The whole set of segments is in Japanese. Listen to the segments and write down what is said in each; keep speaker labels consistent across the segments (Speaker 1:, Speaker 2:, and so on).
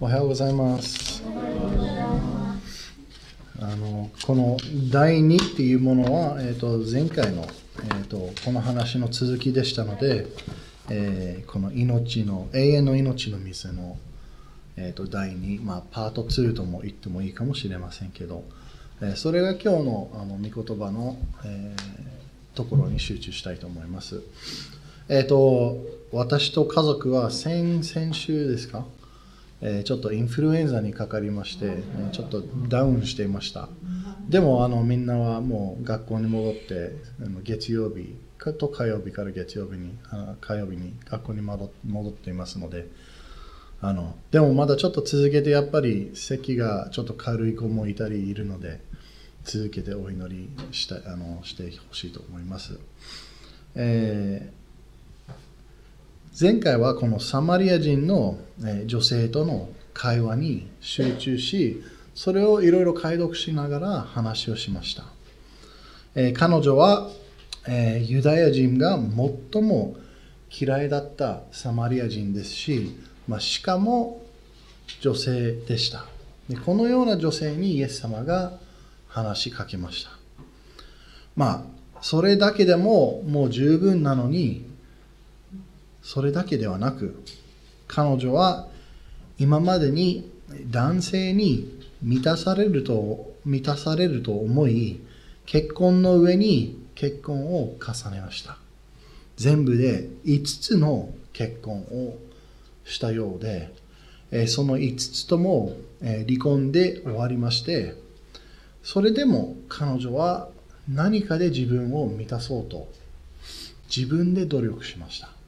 Speaker 1: おはようございます。あのこの第2っていうものは、えー、と前回の、えー、とこの話の続きでしたので、えーこの命の永遠の命の水の、えー、と第2、まあ、パート2とも言ってもいいかもしれませんけど、えーそれが今日のあの御言葉の、えーところに集中したいと思います。えっ、と私と家族は先々週ですか？えーちょっとインフルエンザにかかりまして、えーちょっとダウンしていました。でもあのみんなはもう学校に戻って、あの月曜日かと火曜日から月曜日に、あ火曜日に学校に戻戻っていますので、あのでもまだちょっと続けてやっぱり咳がちょっと軽い子もいたりいるので、続けてお祈りしたあのしてほしいと思います。えー前回はこのサマリア人の女性との会話に集中し、それをいろいろ解読しながら話をしました。え彼女は、えユダヤ人が最も嫌いだったサマリア人ですし、まあ、しかも女性でしたで。このような女性にイエス様が話しかけました。まあ、それだけでももう十分なのに、それだけではなく、彼女は今までに男性に満たされると満たされると思い、結婚の上に結婚を重ねました。全部で5つの結婚をしたようで、えその5つとも、え離婚で終わりまして、それでも彼女は何かで自分を満たそうと自分で努力しました。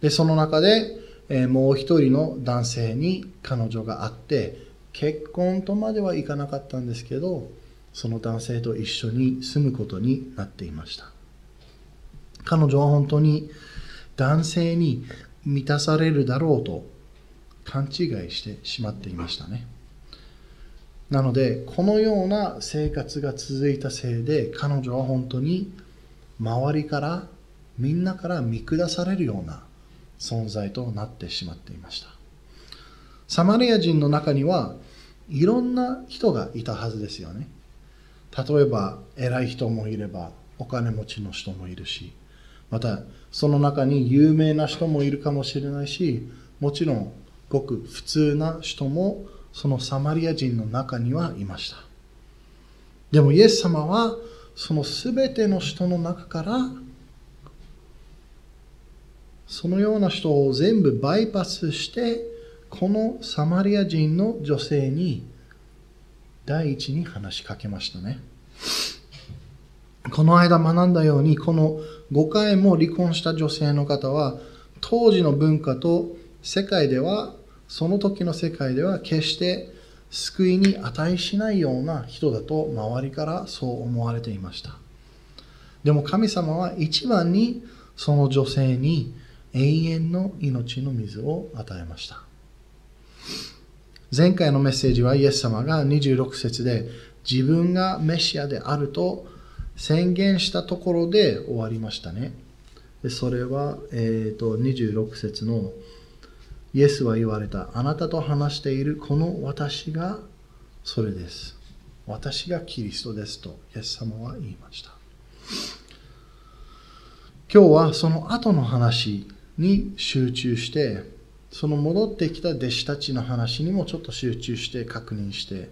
Speaker 1: で、その中で、えーもう一人の男性に彼女が会って、結婚とまではいかなかったんですけど、その男性と一緒に住むことになっていました。彼女は本当に男性に満たされるだろうと勘違いしてしまっていましたね。なので、このような生活が続いたせいで、彼女は本当に周りから、みんなから見下されるような存在となってしまっていました。サマリア人の中にはいろんな人がいたはずですよね。例えば偉い人もいればお金持ちの人もいるし、またその中に有名な人もいるかもしれないし、もちろんごく普通な人もそのサマリア人の中にはいました。でもイエス様はそのすべての人の中からそのような人を全部バイパスして、このサマリア人の女性に第一に話しかけましたね。この間学んだように、この5回も離婚した女性の方は、当時の文化と世界では、その時の世界では決して救いに値しないような人だと周りからそう思われていました。でも神様は一番にその女性に永遠の命の水を与えました。前回のメッセージはイエス様が26節で自分がメシアであると宣言したところで終わりましたね。でそれは、えー、と26節のイエスは言われたあなたと話しているこの私がそれです。私がキリストですとイエス様は言いました。今日はその後の話に集中してその戻ってきた弟子たちの話にもちょっと集中して確認して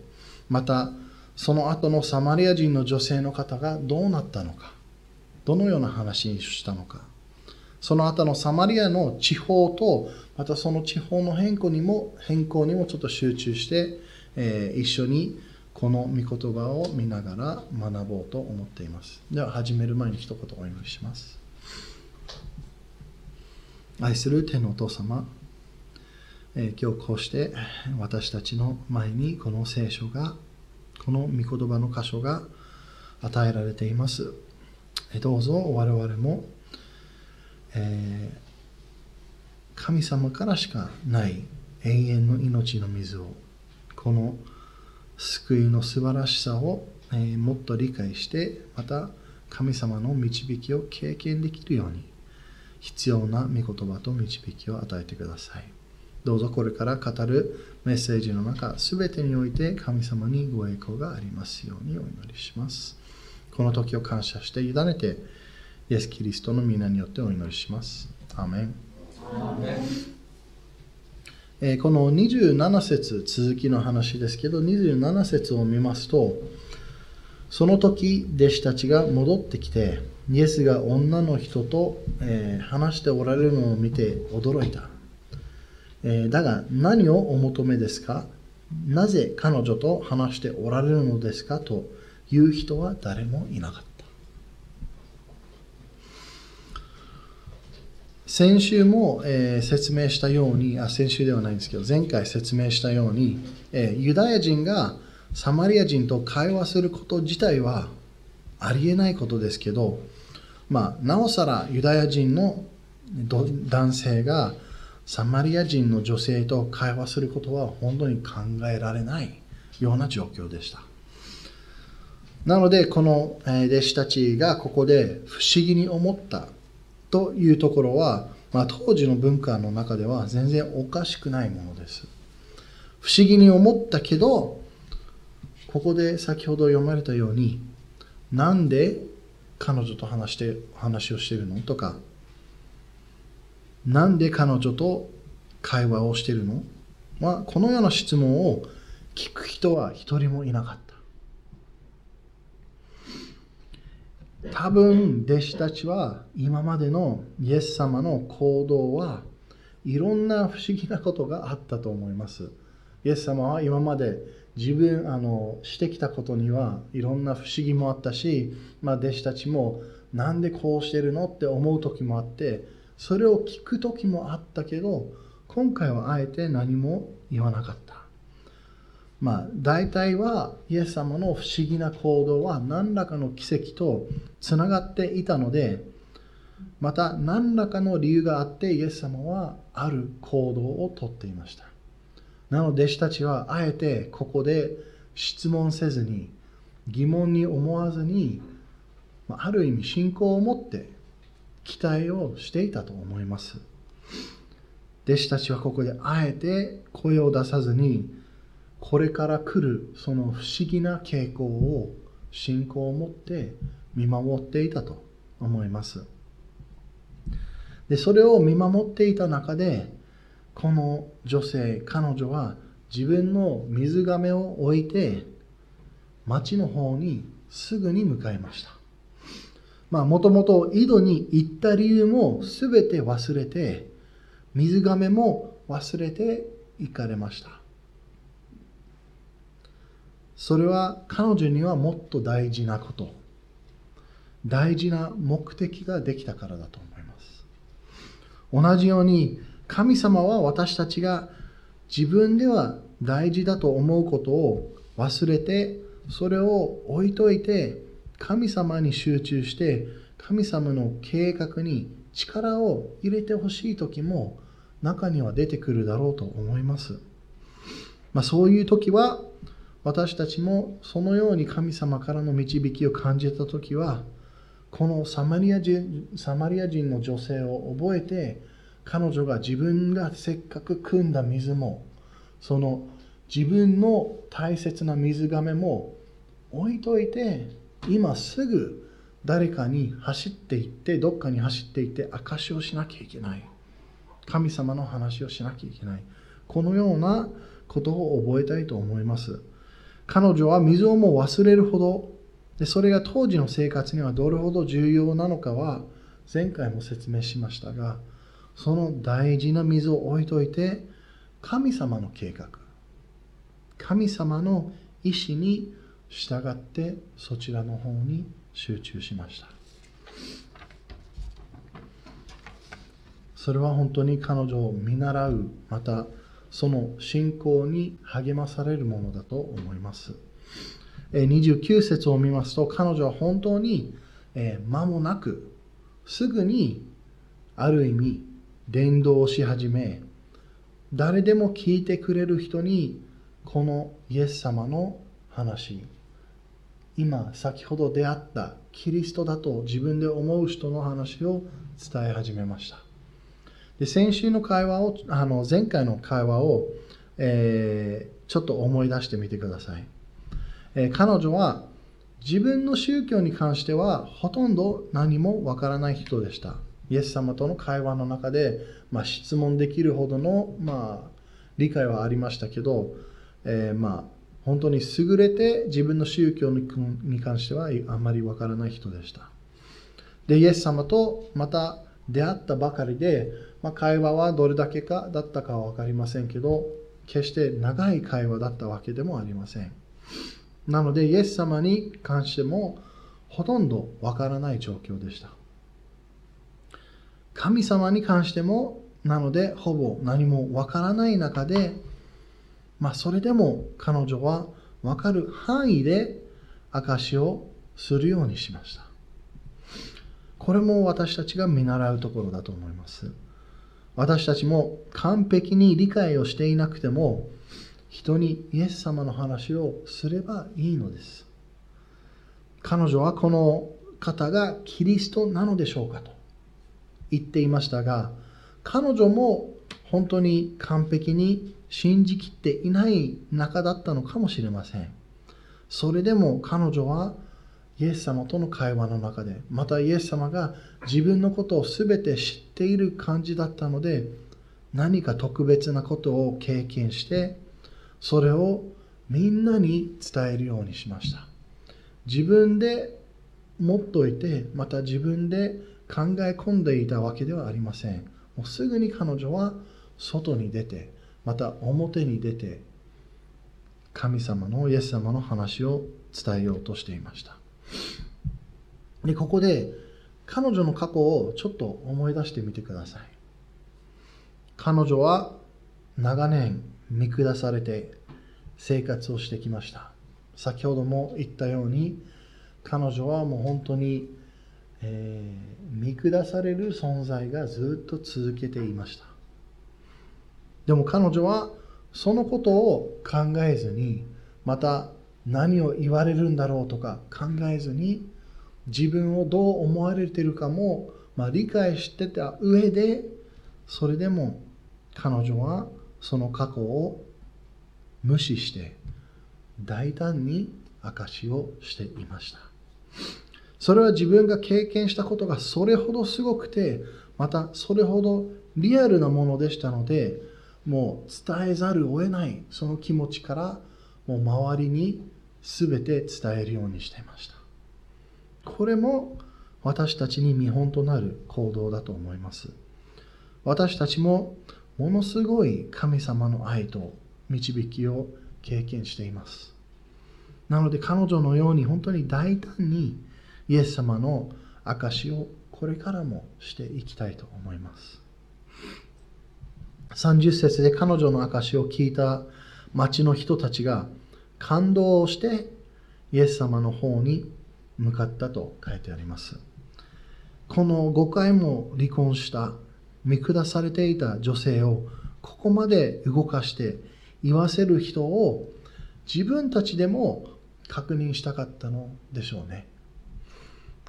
Speaker 1: またその後のサマリア人の女性の方がどうなったのかどのような話にしたのかその後のサマリアの地方とまたその地方の変更にも変更にもちょっと集中して、えー一緒にこの御言葉を見ながら学ぼうと思っています。では始める前に一言お祈りします。愛する天のお父様、えー今日こうして私たちの前にこの聖書がこの御言葉の箇所が与えられています。えーどうぞ我々も、えー神様からしかない永遠の命の水をこの救いの素晴らしさを、えもっと理解してまた神様の導きを経験できるように必要な御言葉と導きを与えてください。どうぞこれから語るメッセージの中、すべてにおいて神様にご栄光がありますようにお祈りします。この時を感謝して委ねて、イエス・キリストの皆によってお祈りします。アーメン。えー、この27節続きの話ですけど27節を見ますとその時弟子たちが戻ってきてイエスが女の人と、えー、話しておられるのを見て驚いた。えだが何をお求めですか？なぜ彼女と話しておられるのですか？という人は誰もいなかった。先週も、えー、説明したようにあ、先週ではないんですけど、前回説明したように、えー、ユダヤ人がサマリア人と会話すること自体はありえないことですけど、まあ、なおさらユダヤ人の男性がサマリア人の女性と会話することは本当に考えられないような状況でした。なので、この弟子たちがここで不思議に思ったというところは、まあ、当時の文化の中では全然おかしくないものです。不思議に思ったけど、ここで先ほど読まれたように、なんで彼女と話して話をしてるの？とか、なんで彼女と会話をしてるの？まあ、このような質問を聞く人は一人もいなかった。多分弟子たちは今までのイエス様の行動はいろんな不思議なことがあったと思います。イエス様は今まで自分あのしてきたことにはいろんな不思議もあったし、まあ、弟子たちもなんでこうしてるのって思う時もあってそれを聞く時もあったけど今回はあえて何も言わなかった。まあ大体はイエス様の不思議な行動は何らかの奇跡とつながっていたのでまた何らかの理由があってイエス様はある行動をとっていました。なので弟子たちはあえてここで質問せずに疑問に思わずにある意味信仰を持って期待をしていたと思います。弟子たちはここであえて声を出さずに、これから来るその不思議な傾向を信仰を持って見守っていたと思います。で、それを見守っていた中で、この女性、彼女は自分の水亀を置いて、町の方にすぐに向かいました。まあ、もともと井戸に行った理由も全て忘れて、水亀も忘れて行かれました。それは彼女にはもっと大事なこと、大事な目的ができたからだと思います。同じように神様は私たちが自分では大事だと思うことを忘れて、それを置いといて神様に集中して神様の計画に力を入れてほしい時も中には出てくるだろうと思います。まあ、そういう時は私たちもそのように神様からの導きを感じた時はこのサマリア人サマリア人の女性を覚えて彼女が自分がせっかく汲んだ水もその自分の大切な水がめも置いといて今すぐ誰かに走っていってどっかに走っていって証しをしなきゃいけない。神様の話をしなきゃいけない。このようなことを覚えたいと思います。彼女は水をもう忘れるほどでそれが当時の生活にはどれほど重要なのかは前回も説明しましたがその大事な水を置いといて神様の計画神様の意志に従ってそちらの方に集中しました。それは本当に彼女を見習うまたその信仰に励まされるものだと思います。29節を見ますと彼女は本当に間もなくすぐにある意味伝道し始め誰でも聞いてくれる人にこのイエス様の話今先ほど出会ったキリストだと自分で思う人の話を伝え始めました。で先週の会話をあの前回の会話を、えー、ちょっと思い出してみてください、えー、彼女は自分の宗教に関してはほとんど何もわからない人でした。イエス様との会話の中で、まあ、質問できるほどの、まあ、理解はありましたけど、えー、まあ本当に優れて自分の宗教に関してはあまりわからない人でした。でイエス様とまた出会ったばかりで、まあ、会話はどれだけかだったかは分かりませんけど決して長い会話だったわけでもありません。なのでイエス様に関してもほとんどわからない状況でした。神様に関してもなのでほぼ何もわからない中でまあそれでも彼女はわかる範囲で証をするようにしましたこれも私たちが見習うところだと思います。私たちも完璧に理解をしていなくても人にイエス様の話をすればいいのです。彼女はこの方がキリストなのでしょうかと言っていましたが彼女も本当に完璧に信じきっていない中だったのかもしれません。それでも彼女はイエス様との会話の中でまたイエス様が自分のことを全て知っている感じだったので何か特別なことを経験してそれをみんなに伝えるようにしました自分で持っておいてまた自分で考え込んでいたわけではありません。もうすぐに彼女は外に出てまた表に出て神様のイエス様の話を伝えようとしていました。でここで彼女の過去をちょっと思い出してみてください。彼女は長年見下されて生活をしてきました。先ほども言ったように彼女はもう本当に、えー、見下される存在がずっと続けていました。でも彼女はそのことを考えずにまた何を言われるんだろうとか考えずに自分をどう思われてるかも、まあ、理解してた上でそれでも彼女はその過去を無視して大胆に証しをしていました。それは自分が経験したことがそれほどすごくてまたそれほどリアルなものでしたのでもう伝えざるを得ないその気持ちからもう周りに全て伝えるようにしていましたこれも私たちに見本となる行動だと思います。私たちもものすごい神様の愛と導きを経験しています。なので彼女のように本当に大胆にイエス様の証をこれからもしていきたいと思います。30節で彼女の証を聞いた町の人たちが感動をしてイエス様の方に向かったと書いてあります。この5回も離婚した見下されていた女性をここまで動かして言わせる人を自分たちでも確認したかったのでしょうね。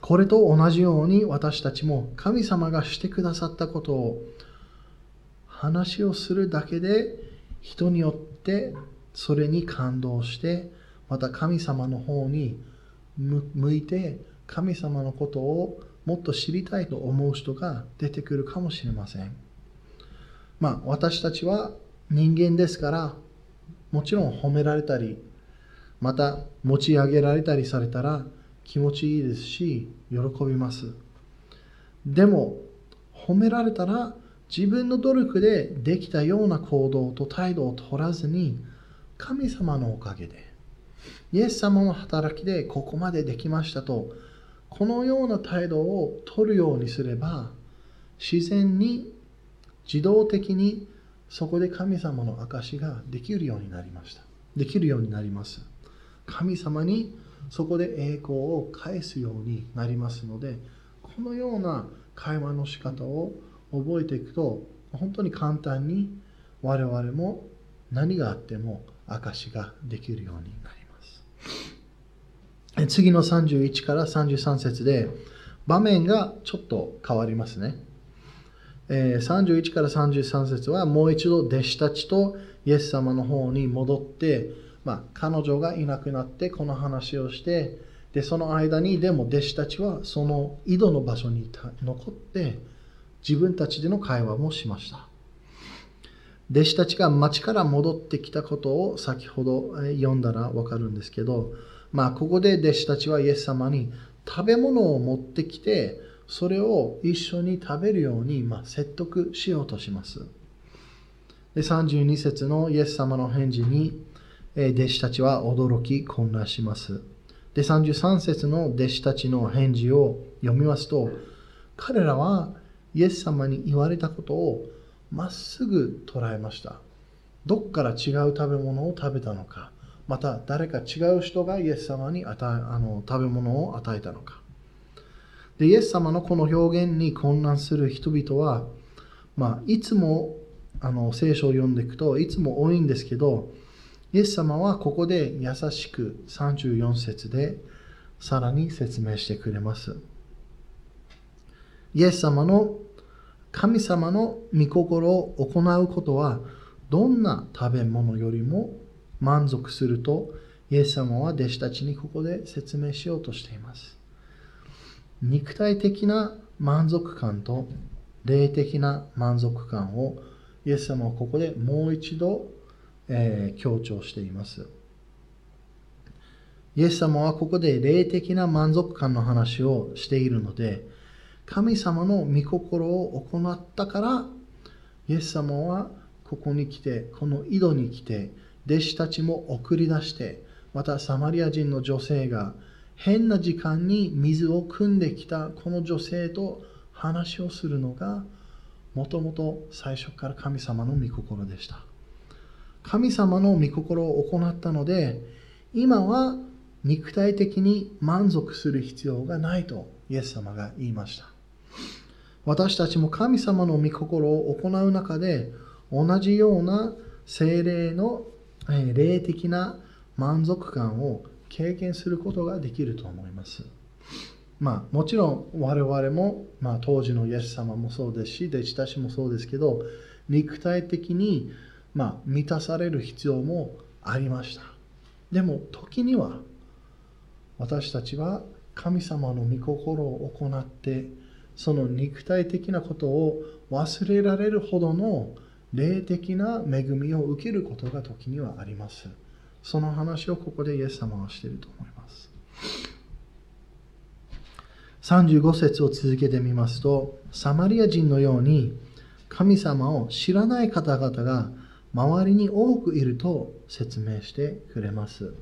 Speaker 1: これと同じように私たちも神様がしてくださったことを話をするだけで人によってそれに感動してまた神様の方に向いて神様のことをもっと知りたいと思う人が出てくるかもしれません。まあ私たちは人間ですからもちろん褒められたりまた持ち上げられたりされたら気持ちいいですし喜びます。でも褒められたら自分の努力でできたような行動と態度を取らずに神様のおかげでイエス様の働きでここまでできましたとこのような態度を取るようにすれば自然に自動的にそこで神様の証ができるようになりましたできるようになります神様にそこで栄光を返すようになりますのでこのような会話の仕方を覚えていくと本当に簡単に我々も何があっても証ができるようになります次の31から33節で場面がちょっと変わりますね。31から33節はもう一度弟子たちとイエス様の方に戻って、まあ、彼女がいなくなってこの話をしてでその間にでも弟子たちはその井戸の場所に残って自分たちでの会話もしました弟子たちが町から戻ってきたことを先ほど読んだらわかるんですけどまあここで弟子たちはイエス様に食べ物を持ってきてそれを一緒に食べるように、ま、説得しようとします。で32節のイエス様の返事に、弟子たちは驚き混乱します。で33節の弟子たちの返事を読みますと彼らはイエス様に言われたことをまっすぐ捉えました。どっから違う食べ物を食べたのか、また誰か違う人がイエス様に与えあの食べ物を与えたのか。で、イエス様のこの表現に混乱する人々は、まあ、いつもあの聖書を読んでいくといつも多いんですけど、イエス様はここで優しく34節でさらに説明してくれます。イエス様の神様の御心を行うことはどんな食べ物よりも満足するとイエス様は弟子たちにここで説明しようとしています。肉体的な満足感と霊的な満足感をイエス様はここでもう一度、えー、強調しています。イエス様はここで霊的な満足感の話をしているので、神様の御心を行ったから、イエス様はここに来て、この井戸に来て、弟子たちも送り出して、またサマリア人の女性が変な時間に水を汲んできたこの女性と話をするのがもともと最初から神様の御心でした神様の御心を行ったので今は肉体的に満足する必要がないとイエス様が言いました私たちも神様の御心を行う中で同じような精霊の霊的な満足感を経験することができると思います。まあ、もちろん我々も、まあ、当時のイエス様もそうですし弟子たちもそうですけど肉体的に、まあ、満たされる必要もありましたでも時には私たちは神様の御心を行ってその肉体的なことを忘れられるほどの霊的な恵みを受けることが時にはあります。その話をここでイエス様はしていると思います。35節を続けてみますと、サマリア人のように神様を知らない方々が周りに多くいると説明してくれます。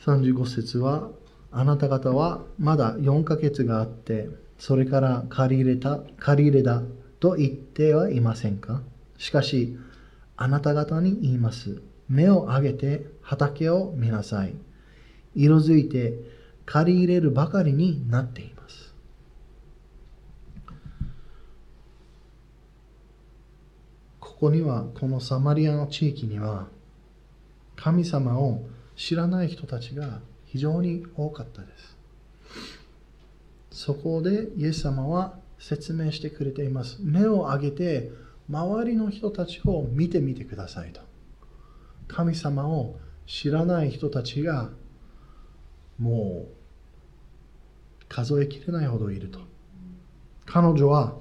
Speaker 1: 35節は、あなた方はまだ4ヶ月があって、それから借り入れた、借り入れだと言ってはいませんか？しかし、あなた方に言います。目を上げて畑を見なさい。色づいて借り入れるばかりになっています。ここには、このサマリアの地域には、神様を知らない人たちが非常に多かったです。そこでイエス様は説明してくれています。目を上げて周りの人たちを見てみてくださいと。神様を知らない人たちがもう数えきれないほどいると。彼女は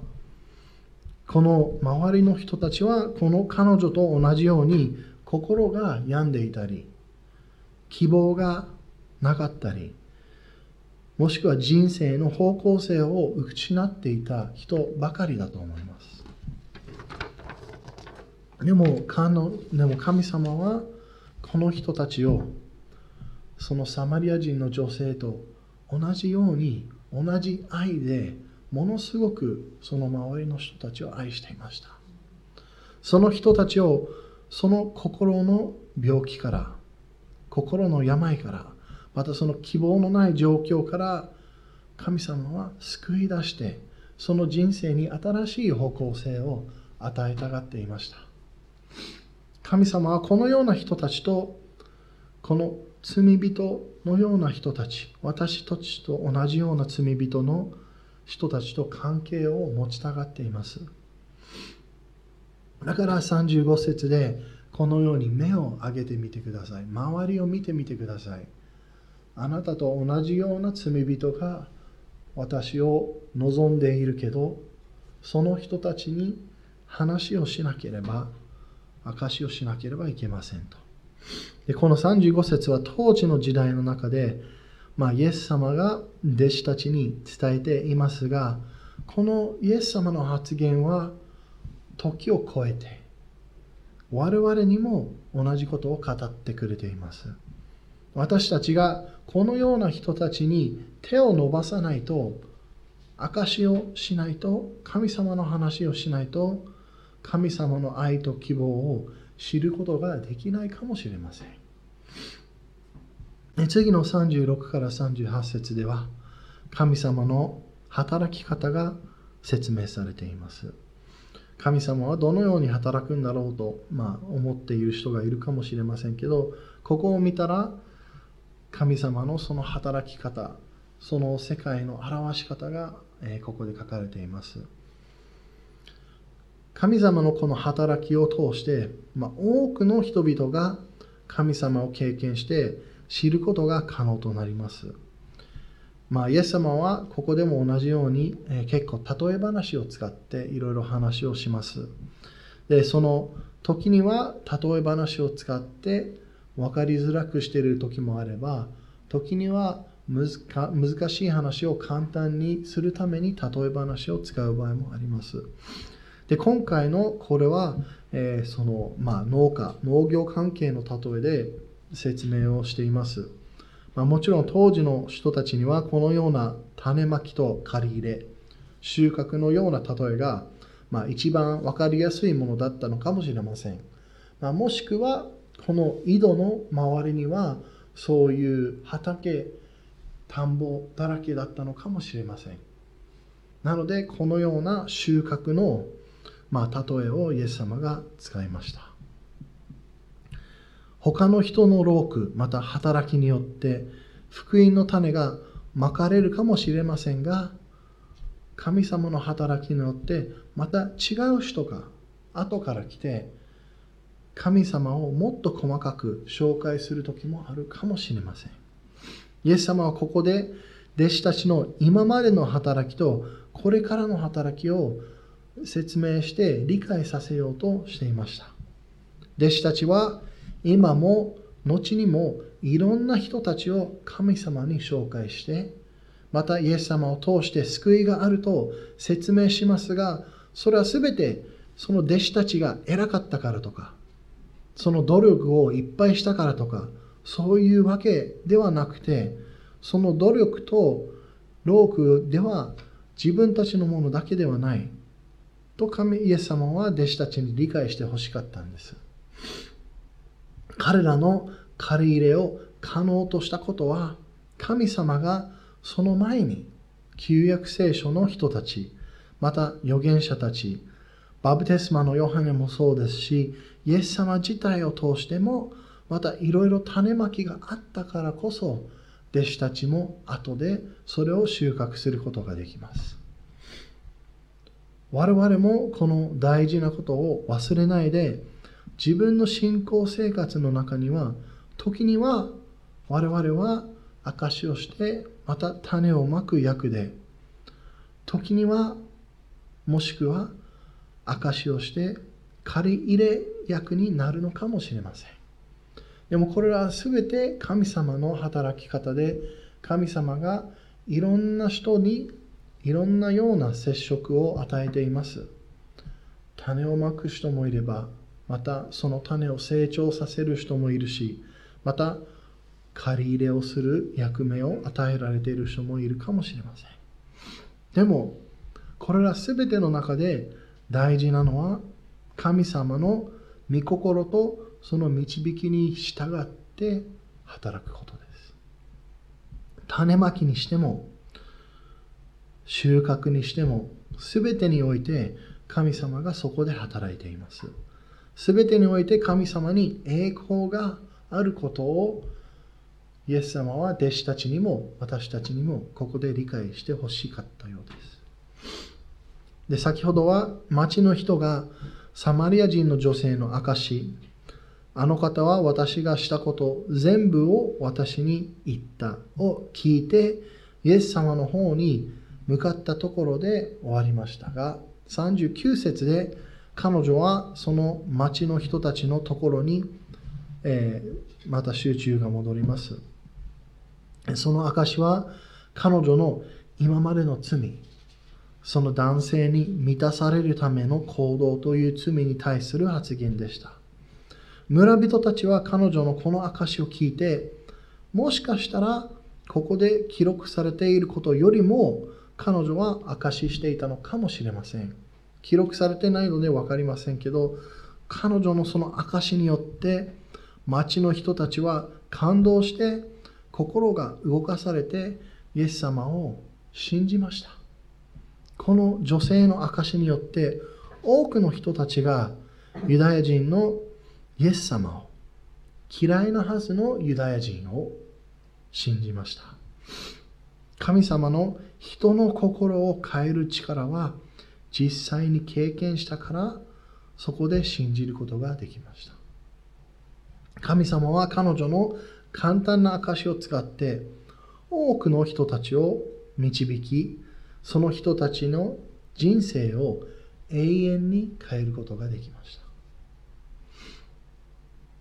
Speaker 1: この周りの人たちはこの彼女と同じように心が病んでいたり希望がなかったりもしくは人生の方向性を失っていた人ばかりだと思います。でもでも神様はこの人たちをそのサマリア人の女性と同じように同じ愛でものすごくその周りの人たちを愛していました。その人たちをその心の病気から心の病からまたその希望のない状況から神様は救い出してその人生に新しい方向性を与えたがっていました。神様はこのような人たちとこの罪人のような人たち私たちと同じような罪人の人たちと関係を持ちたがっています。だから35節でこのように目を上げてみてください。周りを見てみてください。あなたと同じような罪人が私を望んでいるけどその人たちに話をしなければ証をしなければいけませんと。でこの35節は当時の時代の中で、まあ、イエス様が弟子たちに伝えていますがこのイエス様の発言は時を超えて我々にも同じことを語ってくれています。私たちがこのような人たちに手を伸ばさないと証しをしないと神様の話をしないと神様の愛と希望を知ることができないかもしれません。次の36から38節では神様の働き方が説明されています。神様はどのように働くんだろうと、まあ、思っている人がいるかもしれませんけどここを見たら神様のその働き方その世界の表し方が、えここで書かれています。神様のこの働きを通して、まあ、多くの人々が神様を経験して知ることが可能となります。まあ、イエス様はここでも同じように、え結構例え話を使っていろいろ話をします。でその時には例え話を使って分かりづらくしている時もあれば時には難しい話を簡単にするために例え話を使う場合もあります。で今回のこれは、えー、その、まあ、農家農業関係の例えで説明をしています。まあ、もちろん当時の人たちにはこのような種まきと借り入れ収穫のような例えが、まあ、一番分かりやすいものだったのかもしれません、まあ、もしくはこの井戸の周りにはそういう畑田んぼだらけだったのかもしれません。なのでこのような収穫の、まあ、例えをイエス様が使いました。他の人の労苦また働きによって福音の種がまかれるかもしれませんが神様の働きによってまた違う人が後から来て神様をもっと細かく紹介する時もあるかもしれません。イエス様はここで弟子たちの今までの働きとこれからの働きを説明して理解させようとしていました。弟子たちは今も後にもいろんな人たちを神様に紹介してまたイエス様を通して救いがあると説明しますがそれは全てその弟子たちが偉かったからとかその努力をいっぱいしたからとかそういうわけではなくてその努力と労苦では自分たちのものだけではないと神イエス様は弟子たちに理解してほしかったんです。彼らの借り入れを可能としたことは神様がその前に旧約聖書の人たちまた預言者たちバブテスマのヨハネもそうですしイエス様自体を通してもまたいろいろ種まきがあったからこそ弟子たちも後でそれを収穫することができます。我々もこの大事なことを忘れないで自分の信仰生活の中には時には我々は証をしてまた種をまく役で時にはもしくは証をして借り入れ役になるのかもしれません。でもこれらは全て神様の働き方で神様がいろんな人にいろんなような接触を与えています。種をまく人もいればまたその種を成長させる人もいるしまた借り入れをする役目を与えられている人もいるかもしれません。でもこれら全ての中で大事なのは神様の御心とその導きに従って働くことです。種まきにしても収穫にしても全てにおいて神様がそこで働いています。すべてにおいて神様に栄光があることをイエス様は弟子たちにも私たちにもここで理解してほしかったようです。で先ほどは町の人がサマリア人の女性の証あの方は私がしたこと全部を私に言ったを聞いてイエス様の方に向かったところで終わりましたが39節で彼女はその町の人たちのところに、えー、また集中が戻ります。その証は彼女の今までの罪、その男性に満たされるための行動という罪に対する発言でした。村人たちは彼女のこの証を聞いて、もしかしたらここで記録されていることよりも彼女は証ししていたのかもしれません。記録されてないので分かりませんけど、彼女のその証によって町の人たちは感動して心が動かされてイエス様を信じました。この女性の証によって多くの人たちがユダヤ人のイエス様を嫌いなはずのユダヤ人を信じました。神様の人の心を変える力は実際に経験したからそこで信じることができました。神様は彼女の簡単な証を使って多くの人たちを導きその人たちの人生を永遠に変えることができました。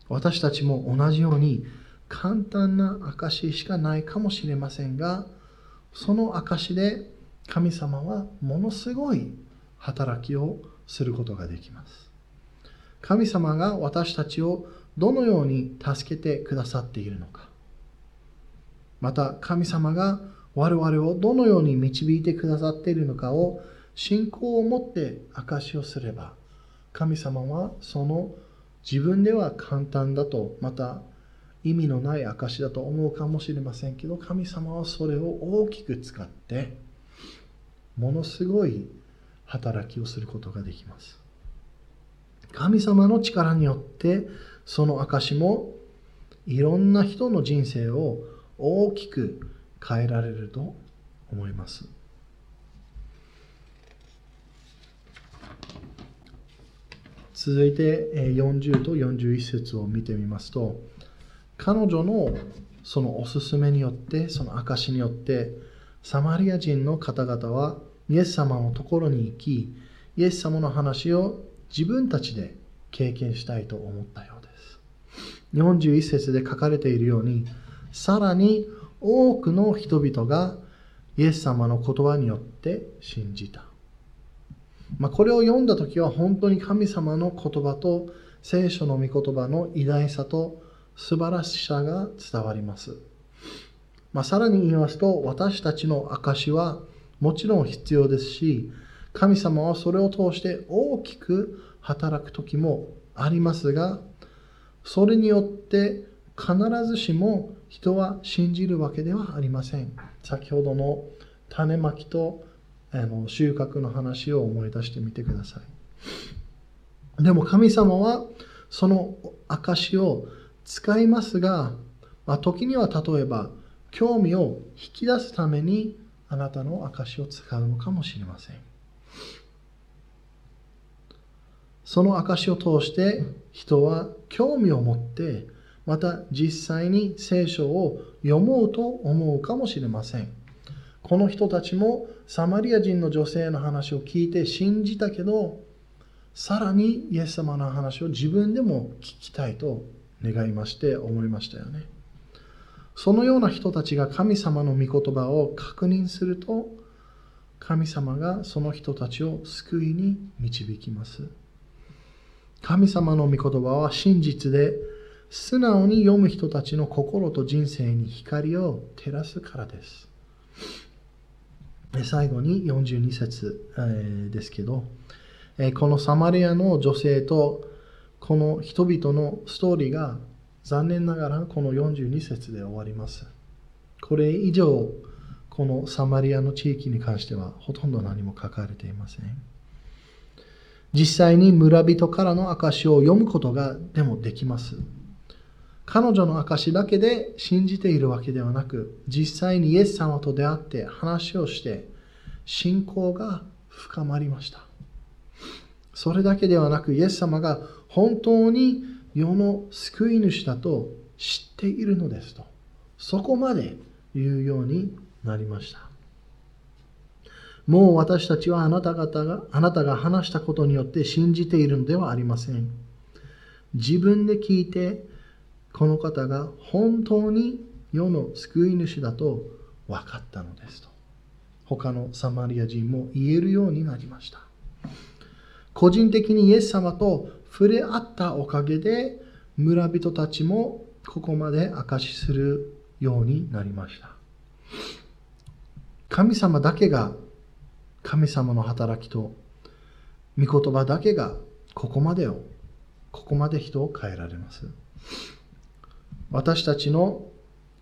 Speaker 1: 私たちも同じように簡単な証しかないかもしれませんがその証で神様はものすごい働きをすることができます。神様が私たちをどのように助けてくださっているのか。また神様が我々をどのように導いてくださっているのかを信仰を持って証しをすれば神様はその自分では簡単だとまた意味のない証だと思うかもしれませんけど神様はそれを大きく使ってものすごい働きをすることができます神様の力によってその証もいろんな人の人生を大きく変えられると思います。続いて40と41節を見てみますと彼女のそのおすすめによってその証によってサマリア人の方々はイエス様のところに行きイエス様の話を自分たちで経験したいと思ったようです41節で書かれているように、さらに多くの人々がイエス様の言葉によって信じた。まあ、これを読んだ時は本当に神様の言葉と聖書の御言葉の偉大さと素晴らしさが伝わります。まあ、さらに言いますと私たちの証はもちろん必要ですし神様はそれを通して大きく働く時もありますがそれによって必ずしも人は信じるわけではありません。先ほどの種まきとあの収穫の話を思い出してみてください。でも神様はその証を使いますが、まあ、時には例えば興味を引き出すためにあなたの証を使うのかもしれません。その証を通して人は興味を持ってまた実際に聖書を読もうと思うかもしれませんこの人たちもサマリア人の女性の話を聞いて信じたけどさらにイエス様の話を自分でも聞きたいと願いまして思いましたよねそのような人たちが神様の御言葉を確認すると神様がその人たちを救いに導きます神様の御言葉は真実で素直に読む人たちの心と人生に光を照らすからです。最後に42節ですけど、えこのサマリアの女性とこの人々のストーリーが残念ながらこの42節で終わります。これ以上、このサマリアの地域に関してはほとんど何も書かれていません。実際に村人からの証を読むことがでもできます。彼女の証だけで信じているわけではなく、実際にイエス様と出会って話をして、信仰が深まりました。それだけではなく、イエス様が本当に世の救い主だと知っているのですと、そこまで言うようになりました。もう私たちはあなた方が、あなたが話したことによって信じているのではありません。自分で聞いて、この方が本当に世の救い主だと分かったのですと。他のサマリア人も言えるようになりました。個人的にイエス様と触れ合ったおかげで村人たちもここまで証しするようになりました。神様だけが神様の働きと御言葉だけがここまでをここまで人を変えられます私たちの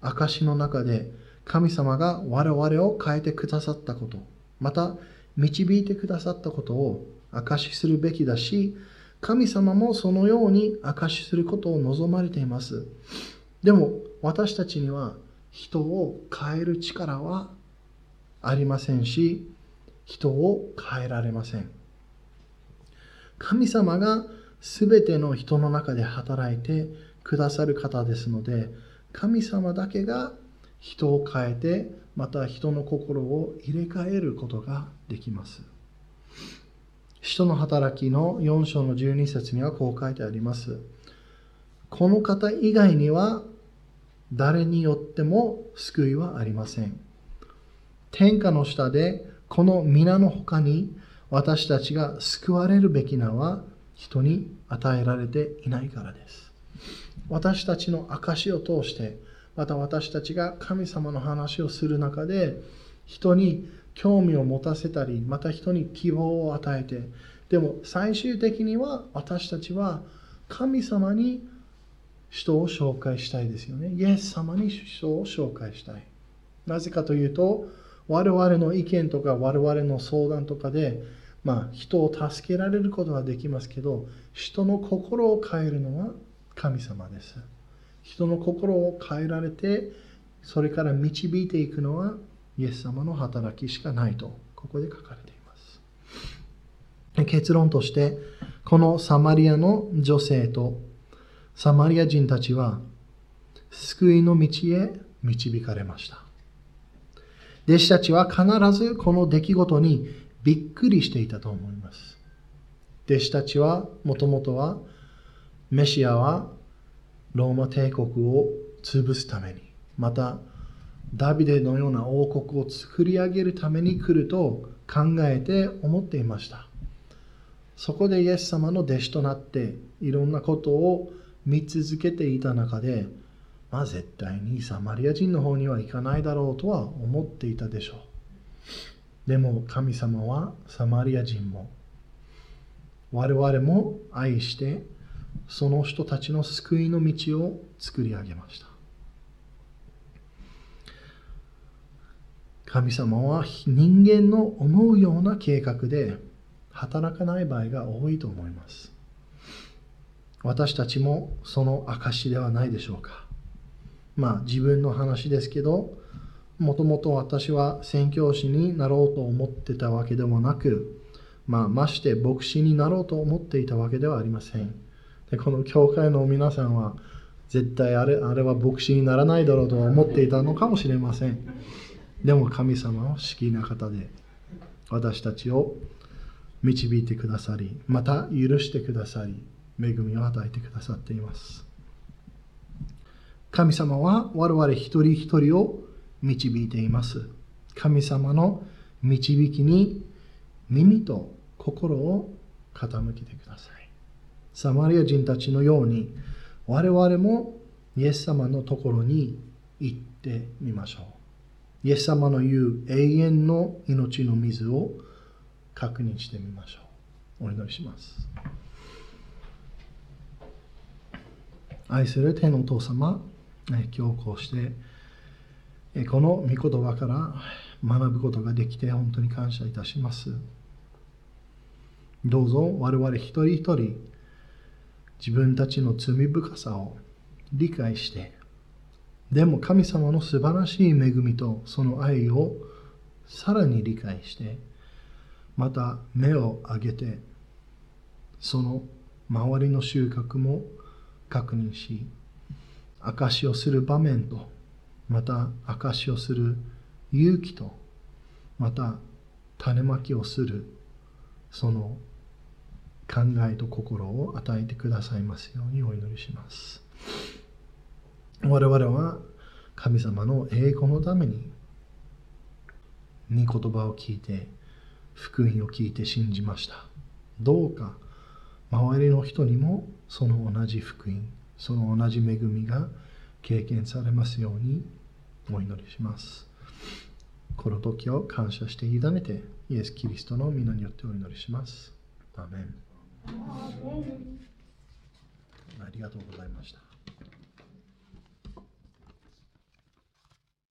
Speaker 1: 証の中で神様が我々を変えてくださったことまた導いてくださったことを証しするべきだし神様もそのように証しすることを望まれています。でも私たちには人を変える力はありませんし人を変えられません。神様が全ての人の中で働いてくださる方ですので神様だけが人を変えてまた人の心を入れ替えることができます。人の働きの4章の12節にはこう書いてありますこの方以外には誰によっても救いはありません天下の下でこの皆の他に私たちが救われるべき名は人に与えられていないからです。私たちの証を通して、また私たちが神様の話をする中で、人に興味を持たせたり、また人に希望を与えて、でも最終的には私たちは神様に人を紹介したいですよね。イエス様に人を紹介したい。なぜかというと、我々の意見とか我々の相談とかで、まあ、人を助けられることはできますけど人の心を変えるのは神様です人の心を変えられてそれから導いていくのはイエス様の働きしかないとここで書かれています結論としてこのサマリアの女性とサマリア人たちは救いの道へ導かれました弟子たちは必ずこの出来事にびっくりしていたと思います。弟子たちはもともとはメシアはローマ帝国を潰すためにまたダビデのような王国を作り上げるために来ると考えて思っていました。そこでイエス様の弟子となっていろんなことを見続けていた中でまあ絶対にサマリア人の方には行かないだろうとは思っていたでしょう。でも神様はサマリア人も我々も愛してその人たちの救いの道を作り上げました。神様は人間の思うような計画で働かない場合が多いと思います。私たちもその証ではないでしょうか。まあ自分の話ですけどもともと私は宣教師になろうと思ってたわけでもなく、まあ、まして牧師になろうと思っていたわけではありませんでこの教会の皆さんは絶対あれあれは牧師にならないだろうと思っていたのかもしれませんでも神様は好きな方で私たちを導いてくださりまた許してくださり恵みを与えてくださっています神様は我々一人一人を導いています。神様の導きに耳と心を傾けてください。サマリア人たちのように我々もイエス様のところに行ってみましょう。イエス様の言う永遠の命の水を確認してみましょう。お祈りします。愛する天のお父様、今日こうしてこの御言葉から学ぶことができて本当に感謝いたしますどうぞ我々一人一人自分たちの罪深さを理解してでも神様の素晴らしい恵みとその愛をさらに理解してまた目を上げてその周りの収穫も確認し証しをする場面とまた証しをする勇気とまた種まきをするその考えと心を与えてくださいますようにお祈りします。我々は神様の栄光のために御言葉を聞いて福音を聞いて信じました。どうか周りの人にもその同じ福音その同じ恵みが経験されますようにお祈りします。この時を感謝して委ねてイエス・キリストの皆によってお祈りします。アーメン。ありがとうございました